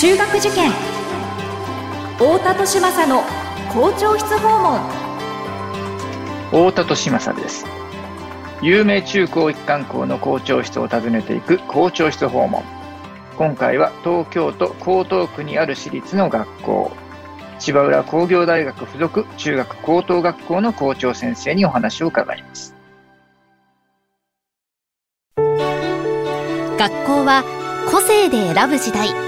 中学受験。太田利政の校長室訪問。太田利政です。有名中高一貫校の校長室を訪ねていく校長室訪問。今回は東京都江東区にある私立の学校。芝浦工業大学附属中学高等学校の校長先生にお話を伺います。学校は個性で選ぶ時代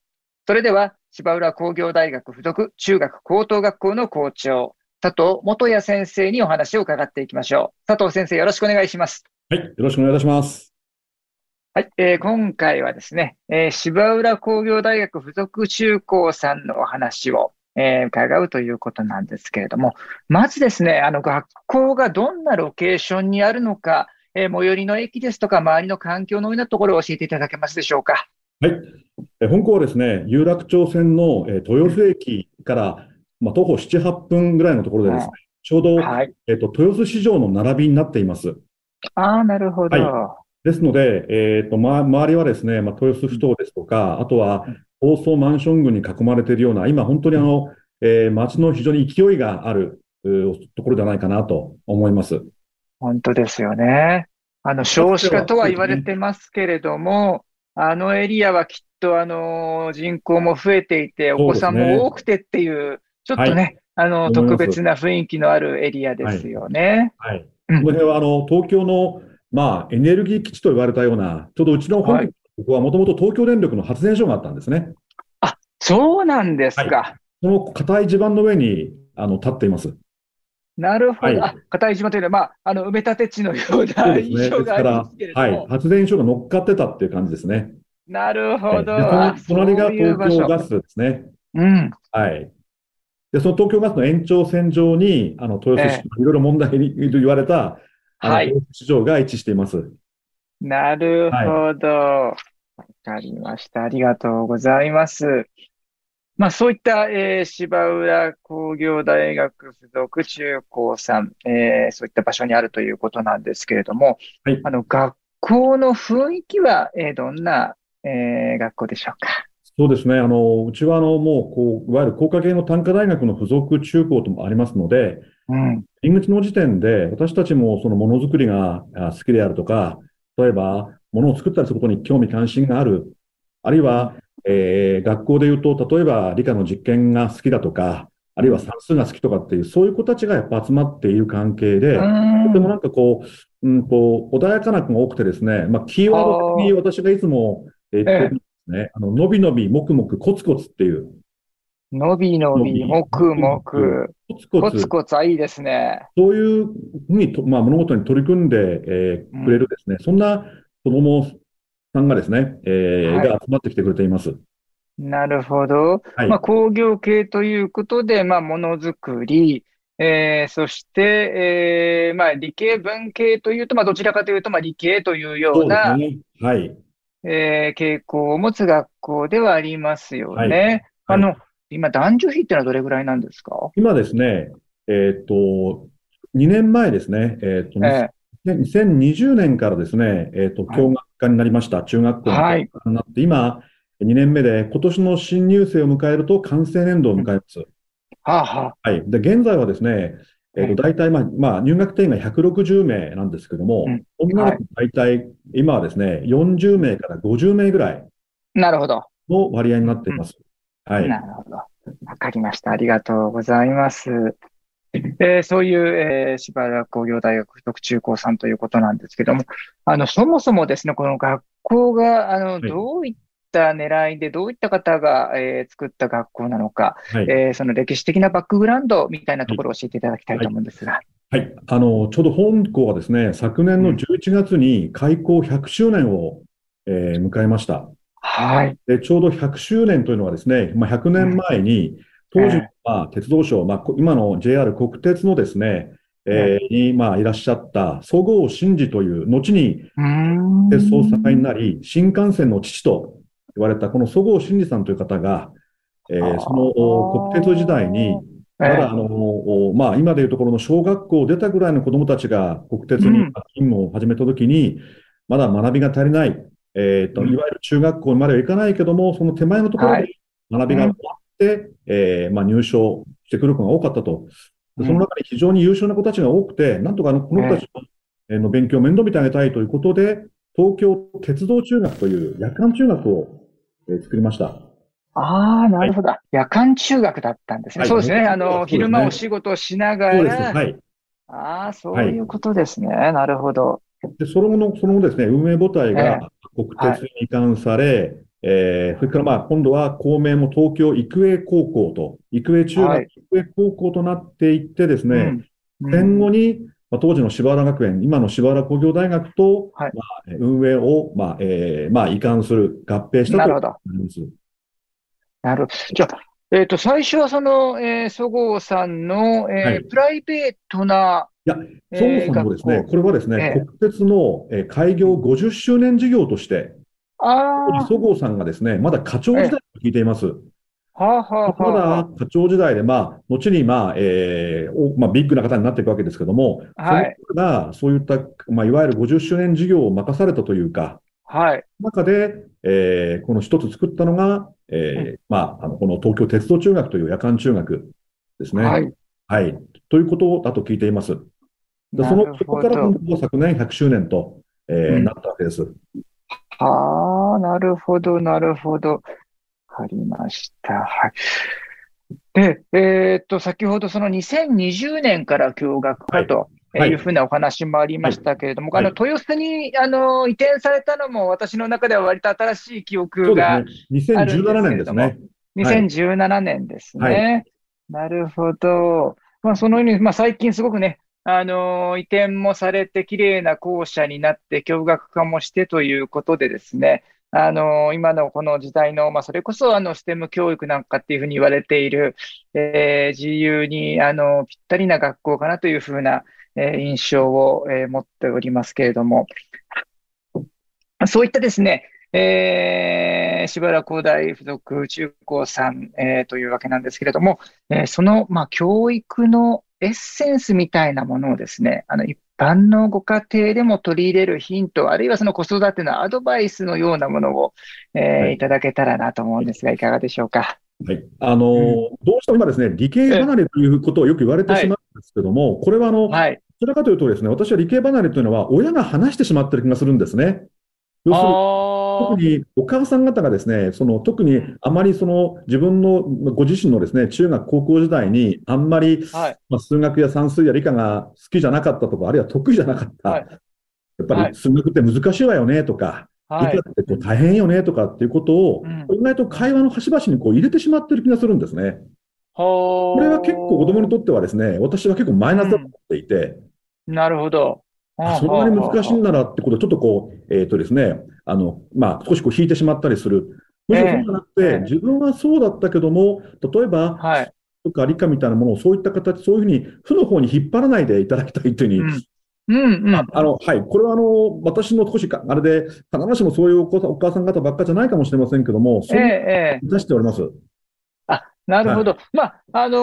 それでは芝浦工業大学附属中学高等学校の校長佐藤元也先生にお話を伺っていきましょう。佐藤先生、よろしくお願いします。はい、よろしくお願いいたします。はい、えー、今回はですね、えー、芝浦工業大学附属中高さんのお話を、えー、伺うということなんですけれども、まずですね、あの学校がどんなロケーションにあるのか、えー、最寄りの駅ですとか、周りの環境のようなところを教えていただけますでしょうか。はい。え本校はですね、有楽町線の、え豊洲駅からまあ、徒歩7、8分ぐらいのところでですね、ちょうど、はい、えっ、と、豊洲市場の並びになっています。ああ、なるほど。はい、ですので、えっ、と、ま、周りはですね、まあ、豊洲ふ頭ですとか、あとは、高層マンション群に囲まれているような、今本当にあの、えー、街の非常に勢いがあるところじゃないかなと思います。本当ですよね。あの、少子化とは言われてますけれども、あのエリアはきっとあの人口も増えていて、お子さんも多くてっていうちょっとね、はい、あの、特別な雰囲気のあるエリアですよね。はい。はい、これは、あの、東京の、まあ、エネルギー基地と言われたような、ちょうどうちの本部はもともと東京電力の発電所があったんですね。あ、そうなんですか。はい、その硬い地盤の上に、あの、立っています。なるほど。はい、あ、硬い地盤というのは、まあ、あの、埋め立て地のような印象がありますけれども、ね、はい。発電所が乗っかってたっていう感じですね。なるほど。はい、その隣が東京ガスですね。うん。はい。で、その東京ガスの延長線上に、あの、豊洲市、いろいろ問題に言われた、はい。豊洲市場が位置しています。なるほど。わ、はい、かりました。ありがとうございます。まあ、そういった、えー、芝浦工業大学附属中高さん、えー、そういった場所にあるということなんですけれども、はい、あの、学校の雰囲気は、えー、どんな、えー、学校でしょうか？そうですね。あの、うちはあの、もう、こう、いわゆる工科系の単科大学の付属中高ともありますので、うん。入り口の時点で、私たちもそのものづくりが好きであるとか、例えば、ものを作ったりすることに興味関心がある。あるいは、えー、学校で言うと、例えば理科の実験が好きだとか、あるいは算数が好きとかっていう、そういう子たちがやっぱ集まっている関係で、とてもなんかこう、うん、こう、穏やかな子が多くてですね、まあ、キーワード的に私がいつも言ってるね。あの、のびのび、もくもく、コツコツっていう。のびのび、もくもく、コツコツ。コツコツはいいですね。そういうふうにと、まあ、物事に取り組んで、えー、くれるですね、うん、そんな子供さんがですね、えー、はい、が集まってきてくれています。なるほど。はい、まあ、工業系ということで、まあ、ものづくり、えー、そして、えー、まあ、理系文系というと、まあ、どちらかというと、まあ、理系というような、ね、はい。えー、傾向を持つ学校ではありますよね。はい、あの、今、男女比ってのはどれぐらいなんですか？今ですね、えっ、と、2年前ですね、えっ、と、えー、2020年からですね、えっ、と、教学科になりました。中学校になって、はい、今、2年目で、今年の新入生を迎えると完成年度を迎えます。はあはあ、はい。で、現在はですね、えっ、ー、と、大体、まあ、まあ、入学定員が160名なんですけども、うん、女の子大体、今はですね、40名から50名ぐらい。なるほど。の割合になっています。うん、はい。なるほど。わかりました。ありがとうございます。えー、そういう、えー、芝浦工業大学附属中高さんということなんですけども、あの、そもそもですね、この学校が、あの、はい、どういっった狙いで、どういった方が、えー、作った学校なのか、はい、えー、その歴史的なバックグラウンドみたいなところを教えていただきたいと思うんですが。はい、はい、あのちょうど本校はですね、昨年の11月に開校100周年を、えー、迎えました。はい。で、ちょうど100周年というのはですね、まあ、100年前に、当時は鉄道省、まあ、今の JR 国鉄のですね、えー、に、まあ、いらっしゃったそごう真治という、後に鉄総裁になり、新幹線の父と言われたこのそごう真治さんという方が、えー、その国鉄時代に、まだあの、まあ、今でいうところの小学校を出たぐらいの子供たちが国鉄に勤務を始めたときに、まだ学びが足りない、えっ、ー、と、いわゆる中学校までは行かないけども、その手前のところで学びが終わっえー、まあ、入賞してくる子が多かったと。その中で非常に優秀な子たちが多くて、なんとかあのこの子たちの勉強を面倒見てあげたいということで、東京鉄道中学という夜間中学を作りました。ああ、なるほど、はい、夜間中学だったんですね。はい、そうですね。あの、ね、昼間お仕事をしながら。はい。ああ、そういうことですね。なるほど。で、その後の、その後ですね、運営母体が国鉄に移管され、えー、それからまあ、今度は公明も東京育英高校と、育英中学、はい、育英高校となっていってですね、うん。うん、戦後に、まあ、当時の柴原学園、今の柴原工業大学と、はい、まあ、運営を、まあ、えー、まあ、移管する、合併したとなります。なるほど。じゃあ、えっ、ー、と、最初はその、えー、そごうさんの、えー、はい、プライベートな、いや、そもそもですね、これはですね、えー、国鉄の、えー、開業50周年事業として。そごうさんがですね、まだ課長時代と聞いています。はあはあ、まだ課長時代で、まあ、後に、まあ、えー、おまあ、ビッグな方になっていくわけですけども、はい。そが、そういった、まあ、いわゆる50周年事業を任されたというか、はい。中で、えー、この一つ作ったのが、えー、まあ、あの、この東京鉄道中学という夜間中学ですね。はい。はい。ということだと聞いています。でその、そこから昨年100周年と、えー、うん、なったわけです。はあ、なるほど、なるほど。わかりました。はい。で、えー、っと、先ほどその2020年から共学化と、はい、いうふうなお話もありましたけれども、はい、あの、豊洲に、あの、移転されたのも私の中では割と新しい記憶があるんですけれども。2017年ですね。2017年ですね。はい、なるほど。まあ、そのように、まあ、最近すごくね、あの、移転もされて綺麗な校舎になって、共学化もしてということでですね、あの、今のこの時代の、まあ、それこそ、あの、ステム教育なんかっていうふうに言われている、えー、自由に、あの、ぴったりな学校かなというふうな、えー、印象を、えー、持っておりますけれども、そういったですね、えー、しばらく工大附属中高さん、えー、というわけなんですけれども、えー、その、まあ、教育のエッセンスみたいなものをですね、あの、一般のご家庭でも取り入れるヒント、あるいはその子育てのアドバイスのようなものを、えー、はい、いただけたらなと思うんですが、いかがでしょうか？はい。あのーうん、どうしても今ですね、理系離れということをよく言われてしまうんですけども、はい、これはあの、はい、どちらかというとですね、私は理系離れというのは、親が話してしまってる気がするんですね。要するに、特にお母さん方がですね、その特にあまりその自分のご自身のですね、中学高校時代にあんまり、はい、まあ、数学や算数や理科が好きじゃなかったとか、あるいは得意じゃなかった。はい、やっぱり数学って難しいわよねとか、はい、理科ってこう大変よねとかっていうことを、意外と会話の端々にこう入れてしまってる気がするんですね。これは結構子供にとってはですね、私は結構マイナスだと思っていて。うん、なるほど。そんなに難しいんならってことをちょっとこう、えっ、ー、とですね、あの、まあ、少しこう引いてしまったりする。むしろそうじゃなくて、えー、自分はそうだったけども、例えば、はい、とか理科みたいなものをそういった形、そういうふうに負の方に引っ張らないでいただきたいというふうに、うん。うんうん、ああのはい、これはあの私の少しか、あれで、必ずしもそういうおお母さん方ばっかじゃないかもしれませんけども、そういう出しております。ええなるほど。はい、まあ、あのー、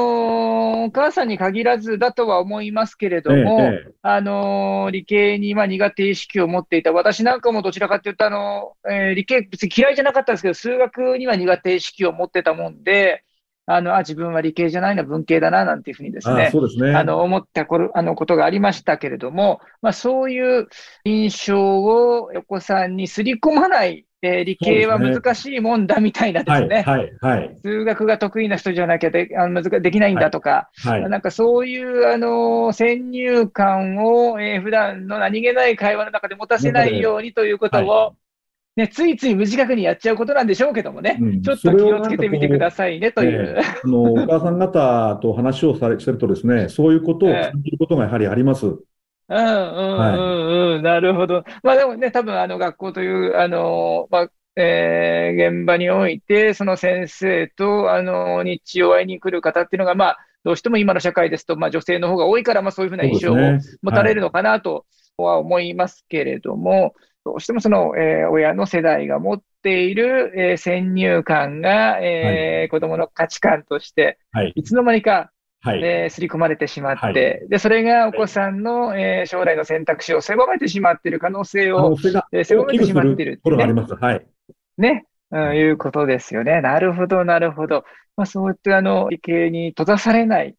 お母さんに限らずだとは思いますけれども、ええ、あのー、理系にまあ苦手意識を持っていた、私なんかもどちらかというと、あのえー、理系、別に嫌いじゃなかったんですけど、数学には苦手意識を持ってたもんで、あの、あ、自分は理系じゃないな、文系だな、なんていうふうにですね、そうですね。あの、思ったこあのことがありましたけれども、まあ、そういう印象を横さんにすり込まないえー、理系は難しいもんだみたいなですね。はい、はい、数学が得意な人じゃなきゃであのできないんだとか、はい、はい、なんかそういう、あの、先入観を、えー、普段の何気ない会話の中で持たせないようにということを、ね、ついつい無自覚にやっちゃうことなんでしょうけどもね、うん、ちょっと気をつけてみてくださいねという。えー、あのお母さん方と話をされしてるとですね、そういうことを感じることがやはりあります。うんうんうんうん、なるほど。まあでもね、多分あの学校という、あの、まあ、えー、現場において、その先生と、あの、日中会いに来る方っていうのが、まあ、どうしても今の社会ですと、まあ、女性の方が多いから、まあ、そういうふうな印象を持たれるのかなとは思いますけれども、はい、どうしてもその、えー、親の世代が持っている、えー、先入観が、えーはい、子供の価値観として、はい、いつの間にかはい、えー、刷り込まれてしまって、はい、で、それがお子さんの、えー、将来の選択肢を狭めてしまっている可能性を、えー、狭めてしまっている、ね、あります。はい。ね、うん、い。うことですよね。なるほど、なるほど。まあ、そういったあの、理系に閉ざされない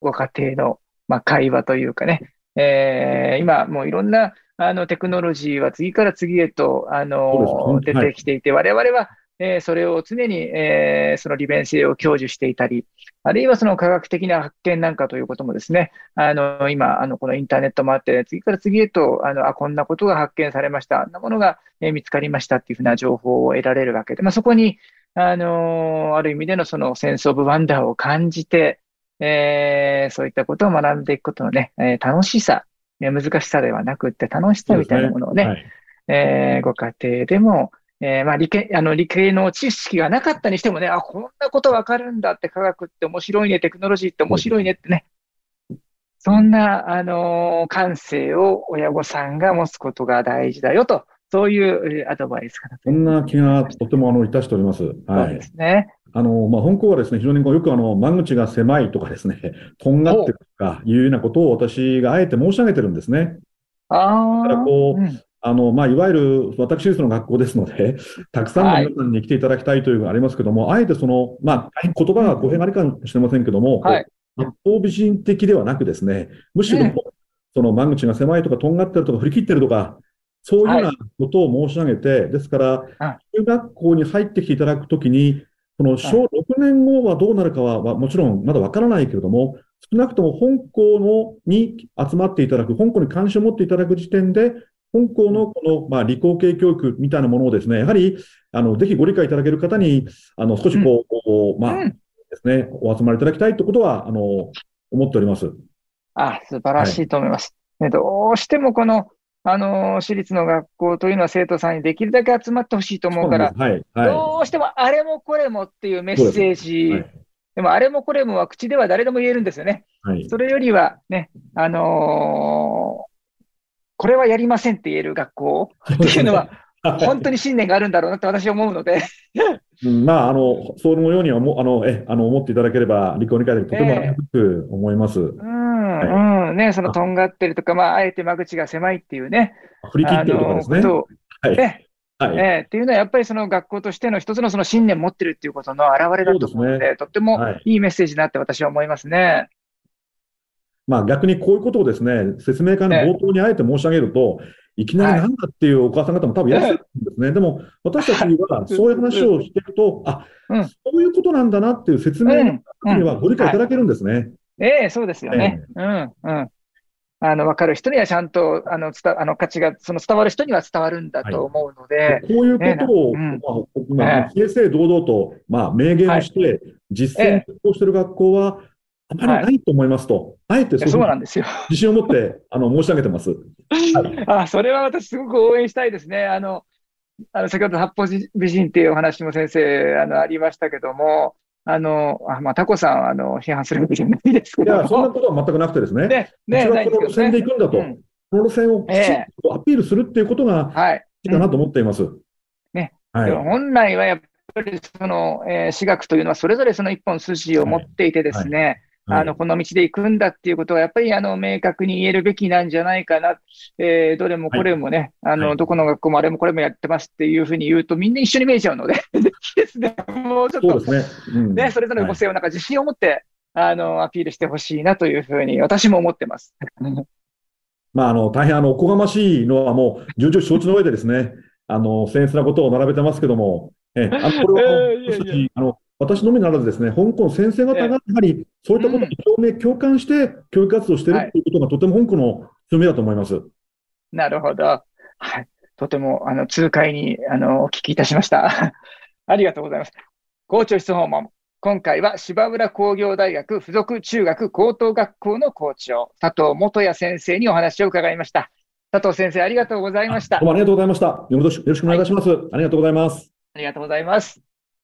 ご家庭の、まあ、会話というかね、えー、今もういろんなあのテクノロジーは次から次へと、あの、出てきていて、我々はえー、それを常に、えー、その利便性を享受していたり、あるいはその科学的な発見なんかということもですね、あの、今、あの、このインターネットもあって、次から次へと、あの、あ、こんなことが発見されました、あんなものが、えー、見つかりましたっていうふうな情報を得られるわけで、まあ、そこに、あのある意味でのそのセンスオブワンダーを感じて、えー、そういったことを学んでいくことのね、えー、楽しさ、難しさではなくって楽しさみたいなものをね、ね。はい、えー、ご家庭でも、えー、まあ理系、あの理系の知識がなかったにしてもね、あ、こんなことわかるんだって科学って面白いね、テクノロジーって面白いねってね。そんな、あのー、感性を親御さんが持つことが大事だよと、そういうアドバイスかなそんな気がとてもあのいたしております。はい。そうですね。あの、まあ、本校はですね、非常によくあの、間口が狭いとかですね、とんがってるとかいうようなことを私があえて申し上げてるんですね。ああ。だからこう、うんあの、まあ、いわゆる私立の学校ですので、たくさんの皆さんに来ていただきたいというのがありますけども、はい、あえてその、まあ、言葉が語弊があるかもしれませんけども、はい、一方美人的ではなくですね、むしろ、その間口が狭いとか、とんがってるとか、振り切ってるとか、そういうようなことを申し上げて、ですから、中学校に入ってきていただくときに、この小6年後はどうなるかは、もちろんまだわからないけれども、少なくとも本校のに集まっていただく、本校に関心を持っていただく時点で、本校のこの、まあ、理工系教育みたいなものをですね、やはり、あの、ぜひご理解いただける方に、あの、少しこう、うん、まあ、ですね、お集まりいただきたいということは、あの、思っております。あ、素晴らしいと思います。はい、どうしてもこの、あの、私立の学校というのは生徒さんにできるだけ集まってほしいと思うから、はい。はい、どうしてもあれもこれもっていうメッセージ、ではい、でもあれもこれもは口では誰でも言えるんですよね。はい、それよりはね、あのーこれはやりませんって言える学校？っていうのは、本当に信念があるんだろうなって私は思うのでうん、まあ、あの、そのようにはも、あの、え、あの、思っていただければ、理解理解でとてもく思います。えー、うん、はい、うん、ね、その、とんがってるとか、まあ、あえて間口が狭いっていうね。振り切ってるとかですね。はい。ねはい、えー、っていうのは、やっぱりその学校としての一つのその信念を持ってるっていうことの表れだと思うので、でね、とってもいいメッセージだって私は思いますね。まあ逆にこういうことをですね、説明会の冒頭にあえて申し上げると、いきなりなんだっていうお母さん方も多分いらっしゃるんですね。でも、私たちにはそういう話をしていくと、あ、そういうことなんだなっていう説明にはご理解いただけるんですね。ええ、そうですよね。うん、うん。あの、わかる人にはちゃんと、あの、伝、あの、価値が、その伝わる人には伝わるんだと思うので。はい、こういうことを、まあ、正々堂々と、まあ、明言して、実践をしている学校は、あまりないと思いますと、はい、あえてそうなんですよ。自信を持ってあの申し上げてます。あそれは私、すごく応援したいですね。あのあの先ほど八方美人っていうお話も先生あのありましたけども、あの、あまあ、タコさん、あの、批判するわけじゃないですけど。いや、そんなことは全くなくてですね。ね、ね、この路線で行くんだと。うん、この路線をきちんとアピールするっていうことが、はい。いいかなと思っています。うん、ね。はい、本来はやっぱりその、えー、私学というのはそれぞれその一本筋を持っていてですね、あの、この道で行くんだっていうことは、やっぱり、あの、明確に言えるべきなんじゃないかな。えー、どれもこれもね、はい、あの、どこの学校もあれもこれもやってますっていうふうに言うと、みんな一緒に見えちゃうので、ですね、もうちょっと、ね、うん、ね、それぞれの個性をなんか自信を持って、はい、あの、アピールしてほしいなというふうに、私も思ってます。まあ、あの、大変、あの、おこがましいのはもう、重々承知の上でですね、あの、僭越なことを並べてますけども、え、あの、これは、えー、あの、私のみならずですね、香港先生方がやはりそういったことに共鳴、共感して教育活動しているということがとても香港の強みだと思います。なるほど。はい。とても、あの、痛快に、あの、お聞きいたしました。ありがとうございます。校長室訪問。今回は芝浦工業大学附属中学高等学校の校長、佐藤元也先生にお話を伺いました。佐藤先生、ありがとうございました。どうもありがとうございました。よろしくお願いいたします。はい、ありがとうございます。ありがとうございます。